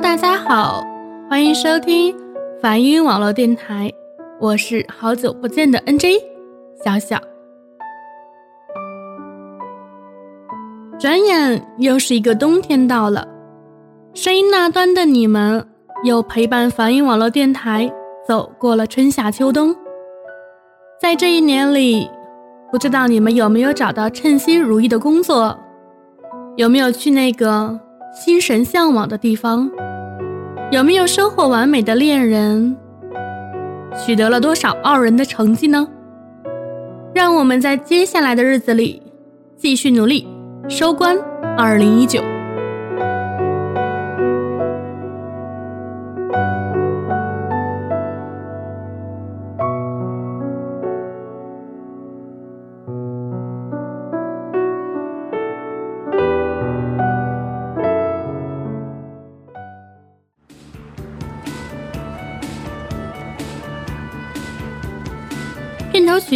大家好，欢迎收听梵音网络电台，我是好久不见的 NJ 小小。转眼又是一个冬天到了，声音那端的你们又陪伴梵音网络电台走过了春夏秋冬。在这一年里，不知道你们有没有找到称心如意的工作，有没有去那个心神向往的地方，有没有收获完美的恋人，取得了多少傲人的成绩呢？让我们在接下来的日子里继续努力。收官，二零一九。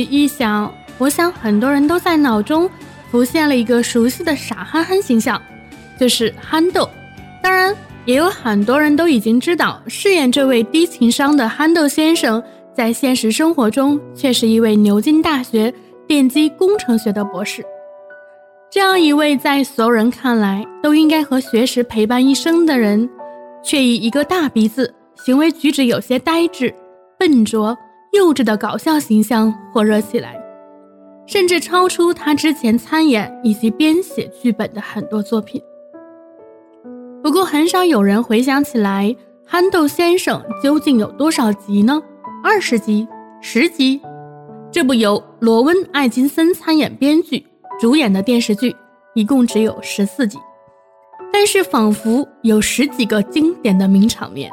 一想，我想很多人都在脑中。浮现了一个熟悉的傻憨憨形象，就是憨豆。当然，也有很多人都已经知道，饰演这位低情商的憨豆先生，在现实生活中却是一位牛津大学电机工程学的博士。这样一位在所有人看来都应该和学识陪伴一生的人，却以一个大鼻子、行为举止有些呆滞、笨拙、幼稚的搞笑形象火热起来。甚至超出他之前参演以及编写剧本的很多作品。不过，很少有人回想起来，《憨豆先生》究竟有多少集呢？二十集、十集？这部由罗温·艾金森参演编剧、主演的电视剧，一共只有十四集，但是仿佛有十几个经典的名场面。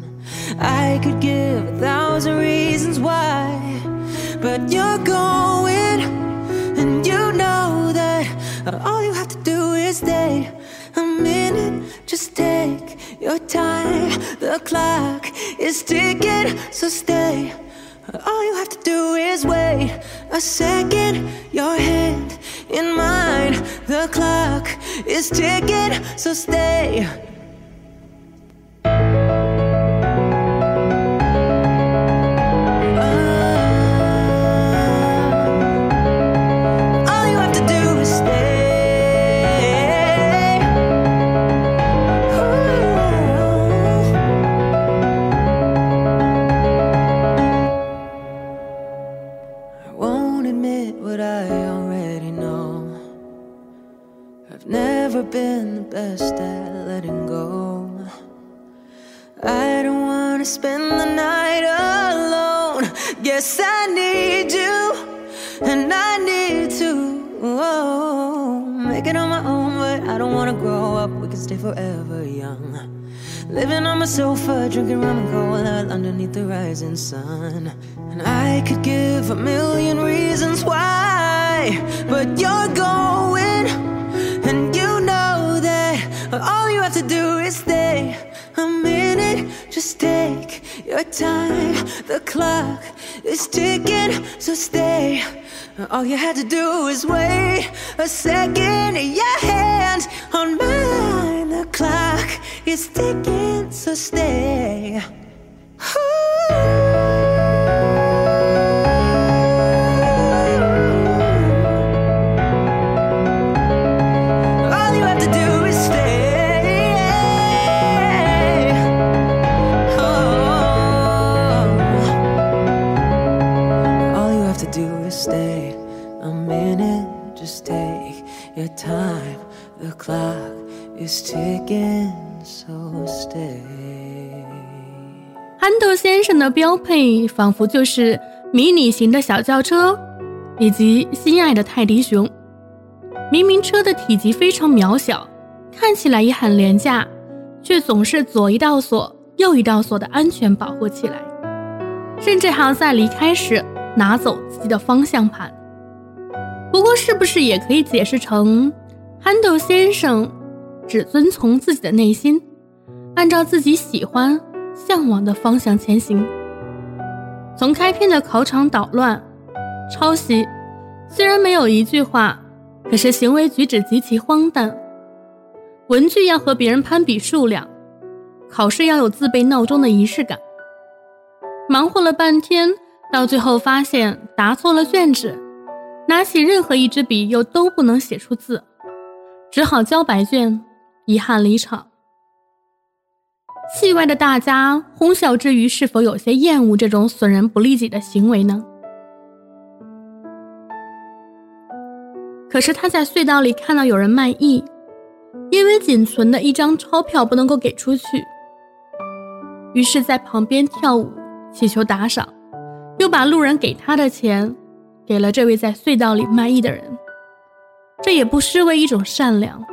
I could give a thousand reasons why, but you're going. And you know that all you have to do is stay a minute. Just take your time. The clock is ticking, so stay. All you have to do is wait a second. Your hand in mine. The clock is ticking, so stay. Spend the night alone. Guess I need you, and I need to oh, make it on my own. But I don't wanna grow up. We can stay forever young. Living on my sofa, drinking rum and cola underneath the rising sun. And I could give a million reasons why, but you're going, and you know that all you have to do is stay. Take your time. The clock is ticking, so stay. All you had to do is wait a second. Your hand on mine. The clock is ticking, so stay. 的标配仿佛就是迷你型的小轿车，以及心爱的泰迪熊。明明车的体积非常渺小，看起来也很廉价，却总是左一道锁，右一道锁的安全保护起来，甚至还要在离开时拿走自己的方向盘。不过，是不是也可以解释成，憨豆先生只遵从自己的内心，按照自己喜欢、向往的方向前行？从开篇的考场捣乱、抄袭，虽然没有一句话。可是行为举止极其荒诞，文具要和别人攀比数量，考试要有自备闹钟的仪式感。忙活了半天，到最后发现答错了卷纸，拿起任何一支笔又都不能写出字，只好交白卷，遗憾离场。戏外的大家哄笑之余，是否有些厌恶这种损人不利己的行为呢？可是他在隧道里看到有人卖艺，因为仅存的一张钞票不能够给出去，于是，在旁边跳舞祈求打赏，又把路人给他的钱给了这位在隧道里卖艺的人，这也不失为一种善良。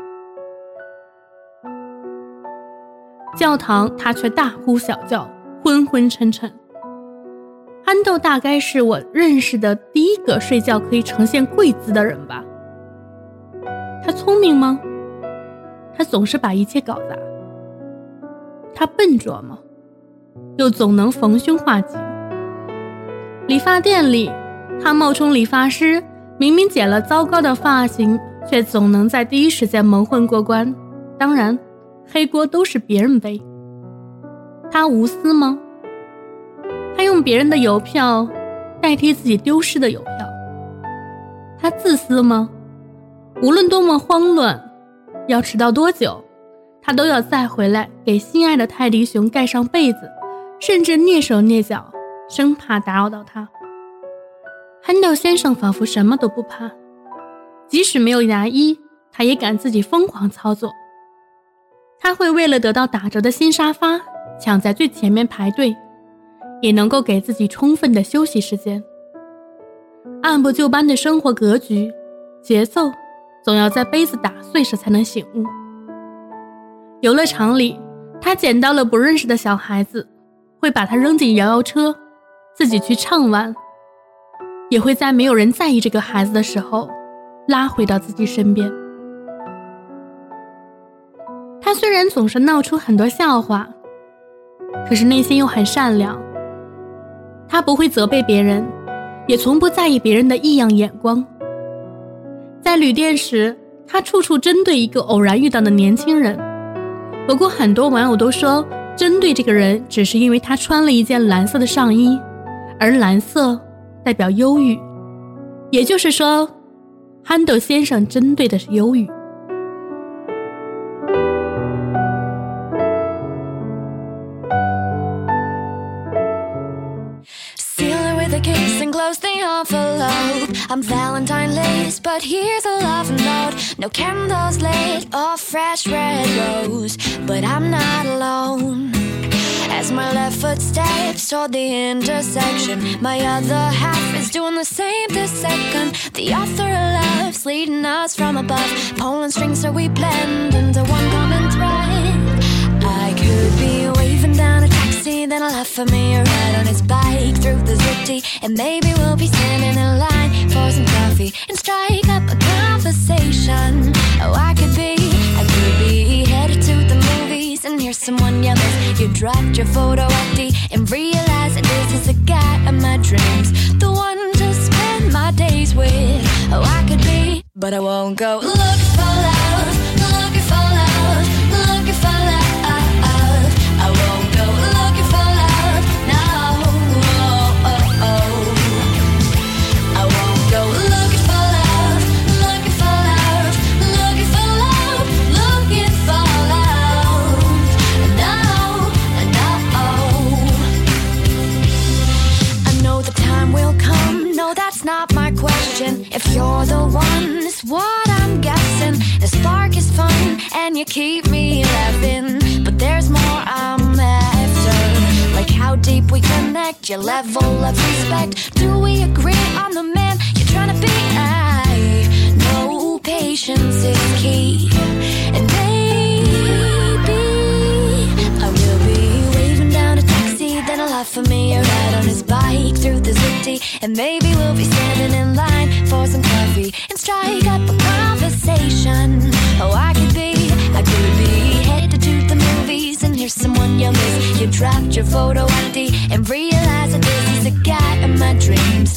教堂他却大呼小叫，昏昏沉沉。憨豆大概是我认识的第一个睡觉可以呈现跪姿的人吧。他聪明吗？他总是把一切搞砸。他笨拙吗？又总能逢凶化吉。理发店里，他冒充理发师，明明剪了糟糕的发型，却总能在第一时间蒙混过关。当然，黑锅都是别人背。他无私吗？他用别人的邮票代替自己丢失的邮票。他自私吗？无论多么慌乱，要迟到多久，他都要再回来给心爱的泰迪熊盖上被子，甚至蹑手蹑脚，生怕打扰到他。憨豆先生仿佛什么都不怕，即使没有牙医，他也敢自己疯狂操作。他会为了得到打折的新沙发，抢在最前面排队，也能够给自己充分的休息时间。按部就班的生活格局、节奏。总要在杯子打碎时才能醒悟。游乐场里，他捡到了不认识的小孩子，会把他扔进摇摇车，自己去畅玩；也会在没有人在意这个孩子的时候，拉回到自己身边。他虽然总是闹出很多笑话，可是内心又很善良。他不会责备别人，也从不在意别人的异样眼光。在旅店时，他处处针对一个偶然遇到的年轻人。不过，很多网友都说，针对这个人只是因为他穿了一件蓝色的上衣，而蓝色代表忧郁。也就是说，憨豆先生针对的是忧郁。I'm Valentine lace, but here's a love note. No candles lit or fresh red rose, but I'm not alone. As my left foot steps toward the intersection, my other half is doing the same this second. The author of love's leading us from above, pulling strings so we blend into one then I'll offer me a ride on his bike through the city, and maybe we'll be standing in line for some coffee and strike up a conversation. Oh, I could be, I could be headed to the movies. And hear someone yell you dropped your photo ID and realize that this is the guy of my dreams, the one to spend my days with. Oh, I could be, but I won't go. Look for love, level of respect. Do we agree on the man you're trying to be? I know patience is key. And maybe I will be waving down a taxi, then I'll offer for me a ride on his bike through the city. And maybe we'll be standing in line for some coffee and strike up a conversation. Oh, I hear someone you miss. You dropped your photo ID and realize that this is the guy of my dreams,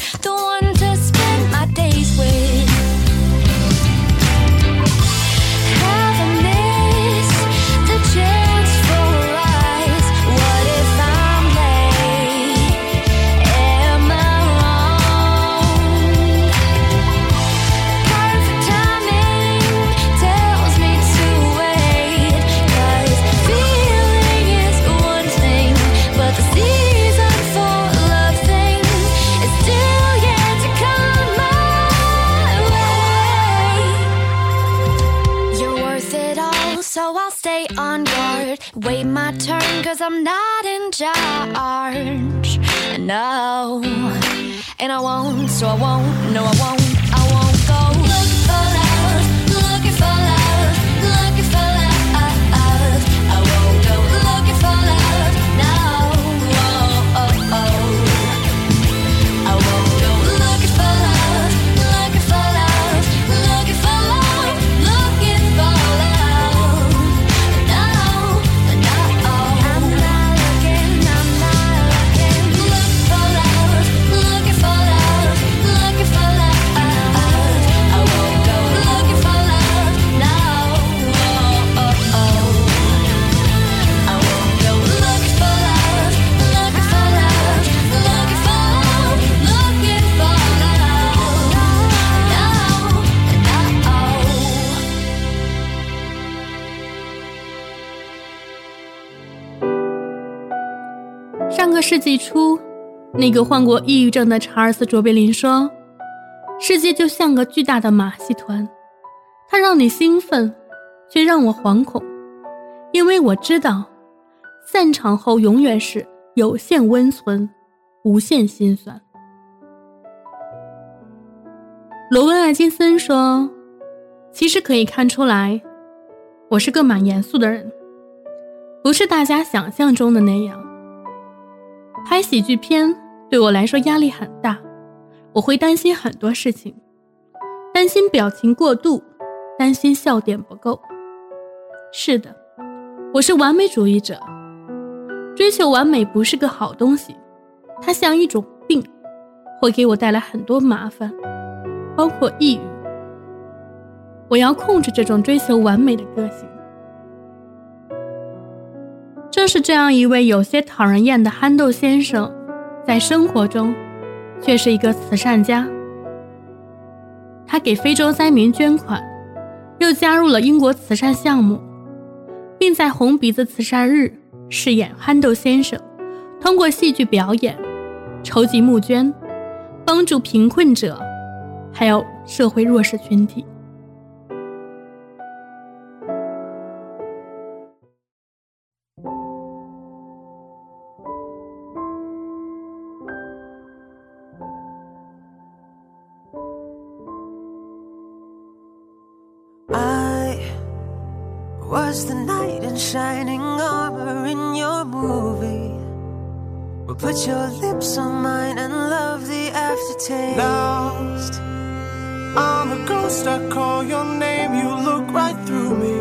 cause I'm not in charge. No, and I won't, so I won't, no, I won't, I won't 纪初，那个患过抑郁症的查尔斯·卓别林说：“世界就像个巨大的马戏团，它让你兴奋，却让我惶恐，因为我知道，散场后永远是有限温存，无限心酸。”罗温·艾金森说：“其实可以看出来，我是个蛮严肃的人，不是大家想象中的那样。”拍喜剧片对我来说压力很大，我会担心很多事情，担心表情过度，担心笑点不够。是的，我是完美主义者，追求完美不是个好东西，它像一种病，会给我带来很多麻烦，包括抑郁。我要控制这种追求完美的个性。正是这样一位有些讨人厌的憨豆先生，在生活中却是一个慈善家。他给非洲灾民捐款，又加入了英国慈善项目，并在红鼻子慈善日饰演憨豆先生，通过戏剧表演筹集募捐，帮助贫困者，还有社会弱势群体。Was the knight in shining armor in your movie. Well, put your lips on mine and love the aftertaste. Lost. I'm a ghost, I call your name, you look right through me.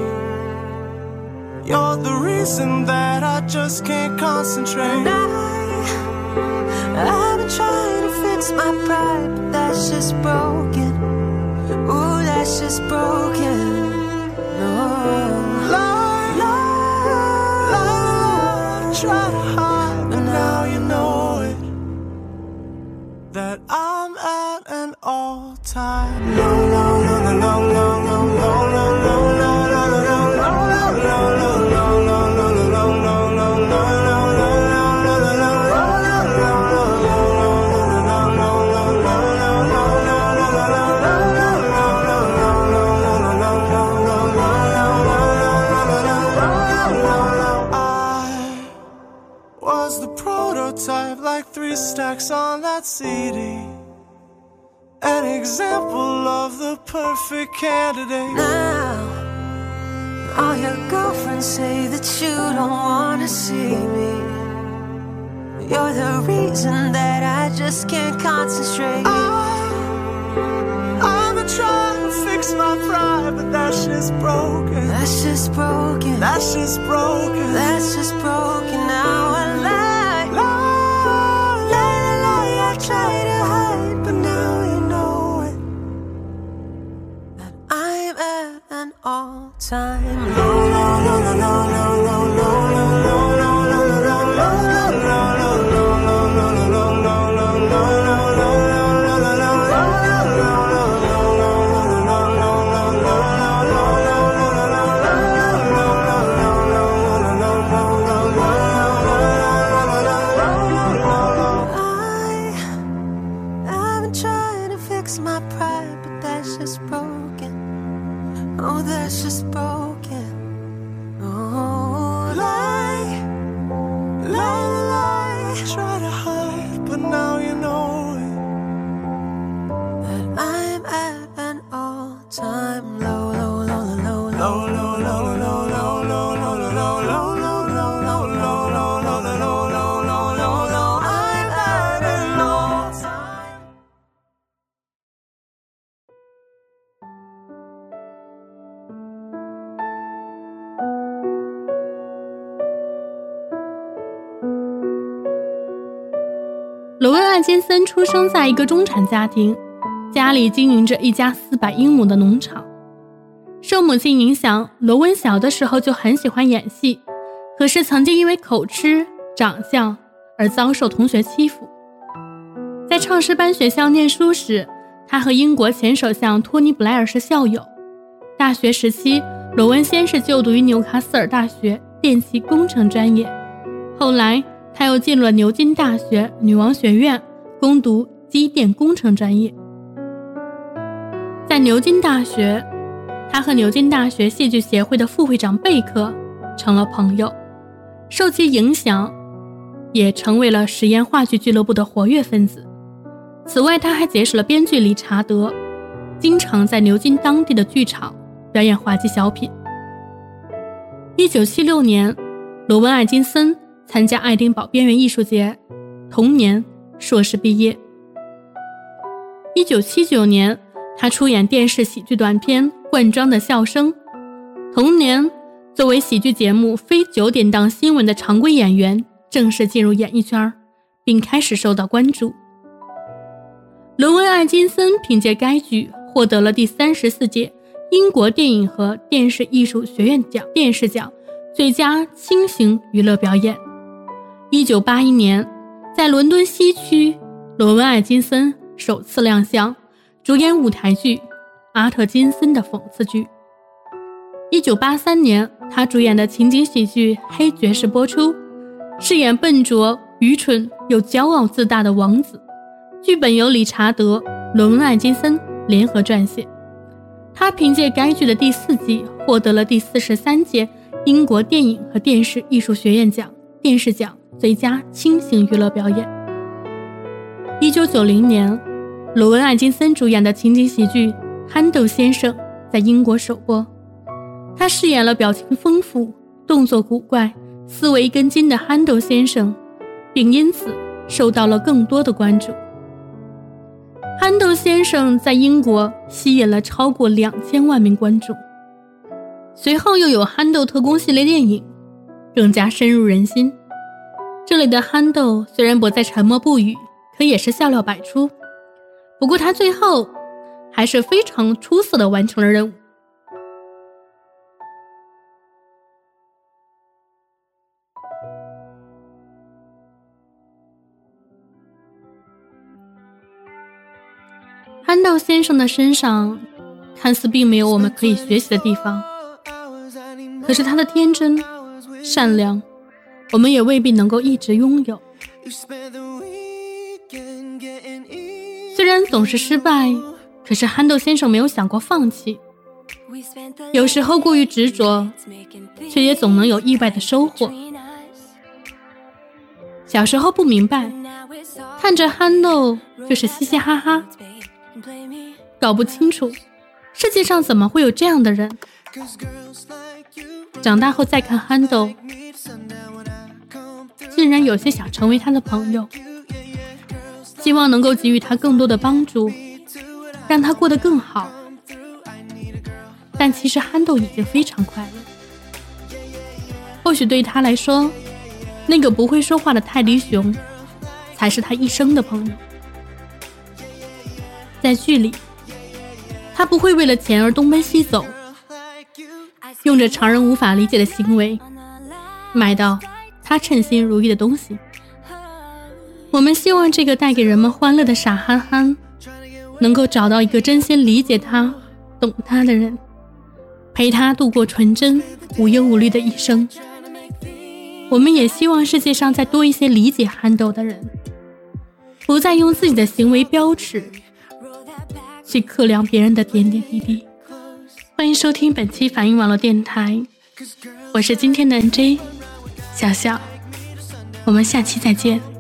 You're the reason that I just can't concentrate. And I, I've been trying to fix my pride, but that's just broken. Ooh, that's just broken. that I'm at an all-time low. CD. An example of the perfect candidate. Now, all your girlfriends say that you don't wanna see me. You're the reason that I just can't concentrate. I, I've been trying to fix my pride, but that's just broken. That's just broken. That shit's broken. That's just broken. Now I lie. all time low, low, low, low, low, low, low. 罗温·艾金森出生在一个中产家庭，家里经营着一家四百英亩的农场。受母亲影响，罗温小的时候就很喜欢演戏，可是曾经因为口吃、长相而遭受同学欺负。在唱诗班学校念书时，他和英国前首相托尼·布莱尔是校友。大学时期，罗文先是就读于纽卡斯尔大学电气工程专业，后来他又进入了牛津大学女王学院攻读机电工程专业。在牛津大学，他和牛津大学戏剧协会的副会长贝克成了朋友，受其影响，也成为了实验话剧俱乐部的活跃分子。此外，他还结识了编剧理查德，经常在牛津当地的剧场表演滑稽小品。一九七六年，罗文·艾金森参加爱丁堡边缘艺术节，同年硕士毕业。一九七九年，他出演电视喜剧短片《罐装的笑声》。同年，作为喜剧节目《非九点档新闻》的常规演员，正式进入演艺圈，并开始受到关注。罗文·艾金森凭借该剧获得了第三十四届英国电影和电视艺术学院奖电视奖最佳轻型娱乐表演。一九八一年，在伦敦西区，罗文·艾金森首次亮相，主演舞台剧《阿特金森的讽刺剧》。一九八三年，他主演的情景喜剧《黑爵士》播出，饰演笨拙、愚蠢又骄傲自大的王子。剧本由理查德·罗文·艾金森联合撰写。他凭借该剧的第四季获得了第四十三届英国电影和电视艺术学院奖电视奖最佳轻型娱乐表演。一九九零年，罗文·艾金森主演的情景喜剧《憨豆先生》在英国首播，他饰演了表情丰富、动作古怪、思维跟筋的憨豆先生，并因此受到了更多的关注。憨豆先生在英国吸引了超过两千万名观众。随后又有憨豆特工系列电影，更加深入人心。这里的憨豆虽然不再沉默不语，可也是笑料百出。不过他最后还是非常出色的完成了任务。憨豆先生的身上看似并没有我们可以学习的地方，可是他的天真、善良，我们也未必能够一直拥有。虽然总是失败，可是憨豆先生没有想过放弃。有时候过于执着，却也总能有意外的收获。小时候不明白，看着憨豆就是嘻嘻哈哈。搞不清楚，世界上怎么会有这样的人？长大后再看憨豆，自然有些想成为他的朋友，希望能够给予他更多的帮助，让他过得更好。但其实憨豆已经非常快乐。或许对他来说，那个不会说话的泰迪熊，才是他一生的朋友。在剧里，他不会为了钱而东奔西走，用着常人无法理解的行为，买到他称心如意的东西。我们希望这个带给人们欢乐的傻憨憨，能够找到一个真心理解他、懂他的人。陪他度过纯真、无忧无虑的一生。我们也希望世界上再多一些理解憨豆的人，不再用自己的行为标尺去测量别人的点点滴滴。欢迎收听本期反应网络电台，我是今天的 NJ 小笑，我们下期再见。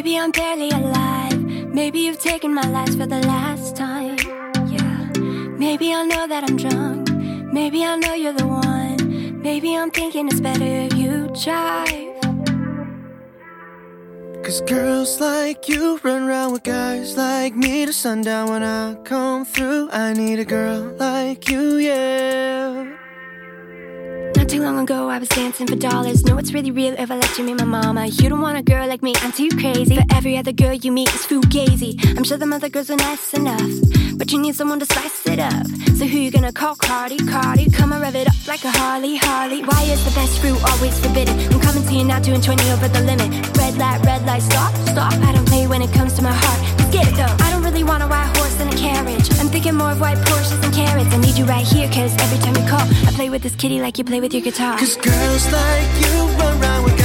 Maybe I'm barely alive. Maybe you've taken my last for the last time. Yeah. Maybe I know that I'm drunk. Maybe I know you're the one. Maybe I'm thinking it's better if you drive. Cause girls like you run around with guys like me to sundown when I come through. I need a girl like you, yeah. Too long ago, I was dancing for dollars. Know it's really real if I let you meet my mama. You don't want a girl like me, I'm too crazy. For every other girl you meet is fugazi. I'm sure them other girls are nice enough, but you need someone to spice it up. So who you gonna call Cardi? Cardi, come and rev it up like a Harley, Harley. Why is the best fruit always forbidden? I'm coming to you now, doing 20 over the limit. Red light, red light, stop, stop. I don't play when it comes to my heart. Let's get it though. I don't really want a white horse and a carriage. I'm thinking more of white Porsches and carrots. I need you right here, cause every time you call, I play with this kitty like you play with your guitar. Cause girls like you run around with